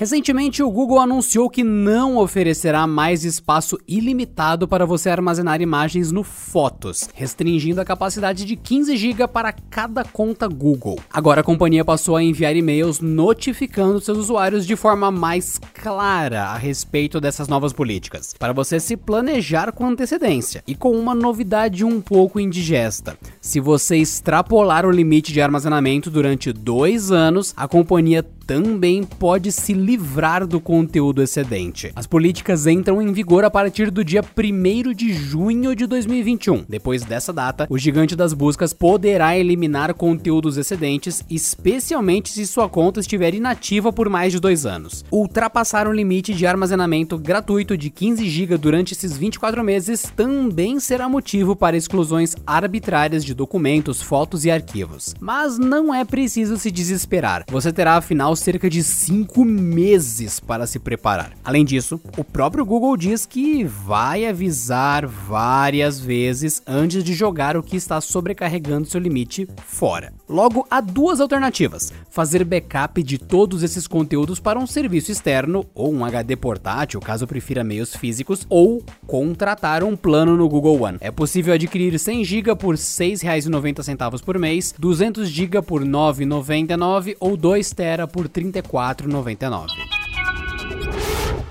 Recentemente, o Google anunciou que não oferecerá mais espaço ilimitado para você armazenar imagens no Fotos, restringindo a capacidade de 15 GB para cada conta Google. Agora a companhia passou a enviar e-mails notificando seus usuários de forma mais clara a respeito dessas novas políticas, para você se planejar com antecedência. E com uma novidade um pouco indigesta: se você extrapolar o limite de armazenamento durante dois anos, a companhia também pode se livrar do conteúdo excedente. As políticas entram em vigor a partir do dia 1 de junho de 2021. Depois dessa data, o gigante das buscas poderá eliminar conteúdos excedentes, especialmente se sua conta estiver inativa por mais de dois anos. Ultrapassar o limite de armazenamento gratuito de 15 GB durante esses 24 meses também será motivo para exclusões arbitrárias de documentos, fotos e arquivos. Mas não é preciso se desesperar. Você terá afinal cerca de 5 meses para se preparar. Além disso, o próprio Google diz que vai avisar várias vezes antes de jogar o que está sobrecarregando seu limite fora. Logo, há duas alternativas: fazer backup de todos esses conteúdos para um serviço externo ou um HD portátil, caso prefira meios físicos, ou contratar um plano no Google One. É possível adquirir 100 GB por R$ 6,90 por mês, 200 GB por R$ 9,99 ou 2 TB por 34,99.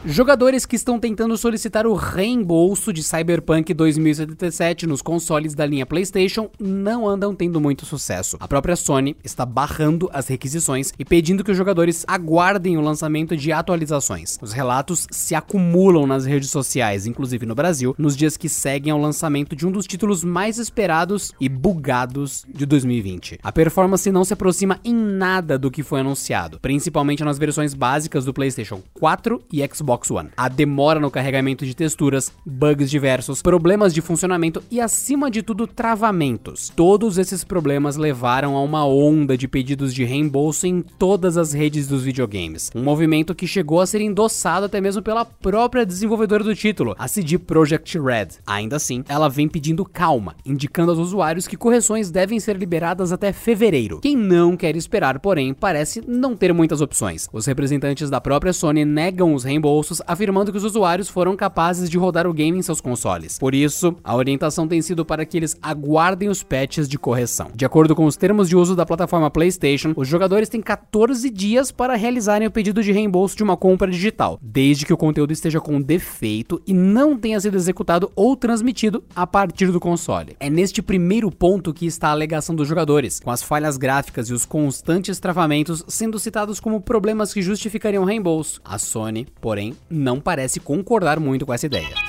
Jogadores que estão tentando solicitar o reembolso de Cyberpunk 2077 nos consoles da linha PlayStation não andam tendo muito sucesso. A própria Sony está barrando as requisições e pedindo que os jogadores aguardem o lançamento de atualizações. Os relatos se acumulam nas redes sociais, inclusive no Brasil, nos dias que seguem ao lançamento de um dos títulos mais esperados e bugados de 2020. A performance não se aproxima em nada do que foi anunciado, principalmente nas versões básicas do PlayStation 4 e Xbox Xbox One. A demora no carregamento de texturas, bugs diversos, problemas de funcionamento e, acima de tudo, travamentos. Todos esses problemas levaram a uma onda de pedidos de reembolso em todas as redes dos videogames. Um movimento que chegou a ser endossado até mesmo pela própria desenvolvedora do título, a CD Projekt Red. Ainda assim, ela vem pedindo calma, indicando aos usuários que correções devem ser liberadas até fevereiro. Quem não quer esperar, porém, parece não ter muitas opções. Os representantes da própria Sony negam os reembolsos afirmando que os usuários foram capazes de rodar o game em seus consoles. Por isso, a orientação tem sido para que eles aguardem os patches de correção. De acordo com os termos de uso da plataforma PlayStation, os jogadores têm 14 dias para realizarem o pedido de reembolso de uma compra digital, desde que o conteúdo esteja com defeito e não tenha sido executado ou transmitido a partir do console. É neste primeiro ponto que está a alegação dos jogadores, com as falhas gráficas e os constantes travamentos sendo citados como problemas que justificariam reembolso. A Sony, porém, não parece concordar muito com essa ideia.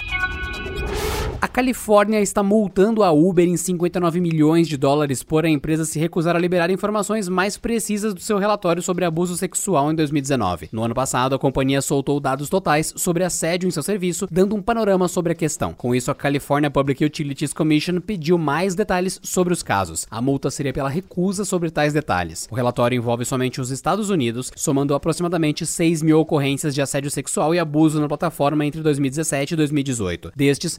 A Califórnia está multando a Uber em 59 milhões de dólares por a empresa se recusar a liberar informações mais precisas do seu relatório sobre abuso sexual em 2019. No ano passado, a companhia soltou dados totais sobre assédio em seu serviço, dando um panorama sobre a questão. Com isso, a California Public Utilities Commission pediu mais detalhes sobre os casos. A multa seria pela recusa sobre tais detalhes. O relatório envolve somente os Estados Unidos, somando aproximadamente 6 mil ocorrências de assédio sexual e abuso na plataforma entre 2017 e 2018. Destes,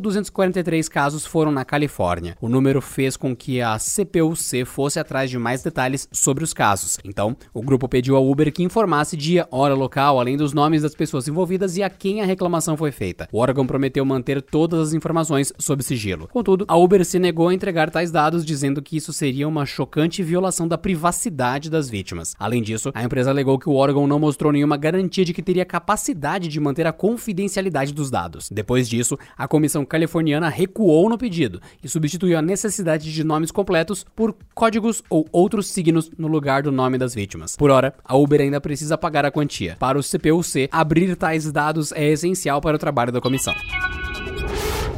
1.243 casos foram na Califórnia. O número fez com que a CPUC fosse atrás de mais detalhes sobre os casos. Então, o grupo pediu ao Uber que informasse dia, hora, local, além dos nomes das pessoas envolvidas e a quem a reclamação foi feita. O órgão prometeu manter todas as informações sob sigilo. Contudo, a Uber se negou a entregar tais dados, dizendo que isso seria uma chocante violação da privacidade das vítimas. Além disso, a empresa alegou que o órgão não mostrou nenhuma garantia de que teria capacidade de manter a confidencialidade dos dados. Depois disso, a comissão californiana recuou no pedido e substituiu a necessidade de nomes completos por códigos ou outros signos no lugar do nome das vítimas. Por hora, a Uber ainda precisa pagar a quantia. Para o CPUC, abrir tais dados é essencial para o trabalho da comissão.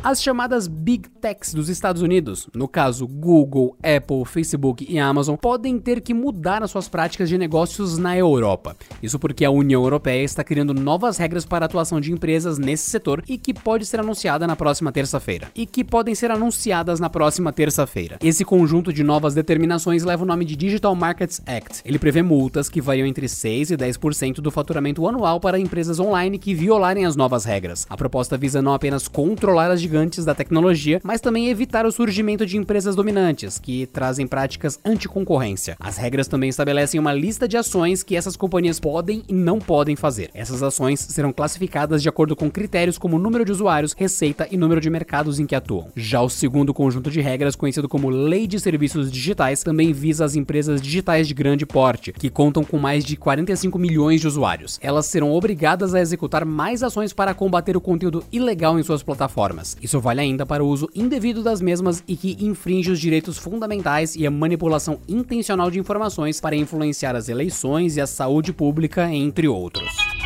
As chamadas Big Techs dos Estados Unidos, no caso Google, Apple, Facebook e Amazon, podem ter que mudar as suas práticas de negócios na Europa. Isso porque a União Europeia está criando novas regras para a atuação de empresas nesse setor e que pode ser anunciada na próxima terça-feira. E que podem ser anunciadas na próxima terça-feira. Esse conjunto de novas determinações leva o nome de Digital Markets Act. Ele prevê multas que variam entre 6 e 10% do faturamento anual para empresas online que violarem as novas regras. A proposta visa não apenas controlar as gigantes da tecnologia, mas também evitar o surgimento de empresas dominantes que trazem práticas anticoncorrência. As regras também estabelecem uma lista de ações que essas companhias podem e não podem fazer. Essas ações serão classificadas de acordo com critérios como número de usuários, receita e número de mercados em que atuam. Já o segundo conjunto de regras, conhecido como Lei de Serviços Digitais, também visa as empresas digitais de grande porte, que contam com mais de 45 milhões de usuários. Elas serão obrigadas a executar mais ações para combater o conteúdo ilegal em suas plataformas. Isso vale ainda para o uso indevido das mesmas e que infringe os direitos fundamentais e a manipulação intencional de informações para influenciar as eleições e a saúde pública, entre outros.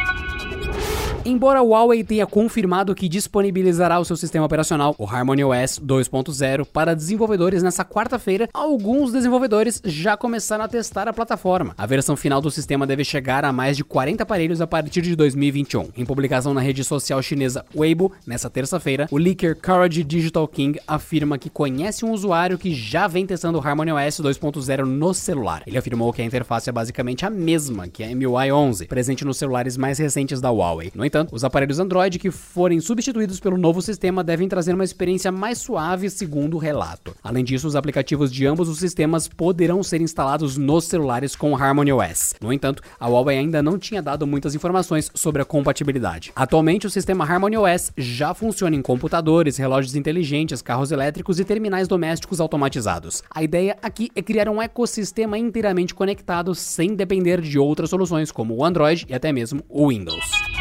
Embora a Huawei tenha confirmado que disponibilizará o seu sistema operacional, o Harmony OS 2.0, para desenvolvedores nessa quarta-feira, alguns desenvolvedores já começaram a testar a plataforma. A versão final do sistema deve chegar a mais de 40 aparelhos a partir de 2021. Em publicação na rede social chinesa Weibo, nessa terça-feira, o leaker Courage Digital King afirma que conhece um usuário que já vem testando o Harmony OS 2.0 no celular. Ele afirmou que a interface é basicamente a mesma que a MUI 11, presente nos celulares mais recentes da Huawei. No entanto, entanto, os aparelhos Android que forem substituídos pelo novo sistema devem trazer uma experiência mais suave, segundo o relato. Além disso, os aplicativos de ambos os sistemas poderão ser instalados nos celulares com Harmony OS. No entanto, a Huawei ainda não tinha dado muitas informações sobre a compatibilidade. Atualmente, o sistema Harmony OS já funciona em computadores, relógios inteligentes, carros elétricos e terminais domésticos automatizados. A ideia aqui é criar um ecossistema inteiramente conectado sem depender de outras soluções como o Android e até mesmo o Windows.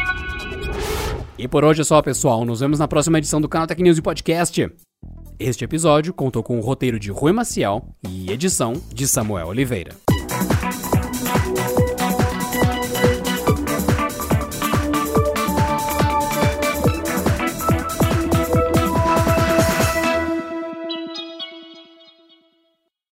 E por hoje é só, pessoal. Nos vemos na próxima edição do canal Tech News e Podcast. Este episódio contou com o roteiro de Rui Maciel e edição de Samuel Oliveira.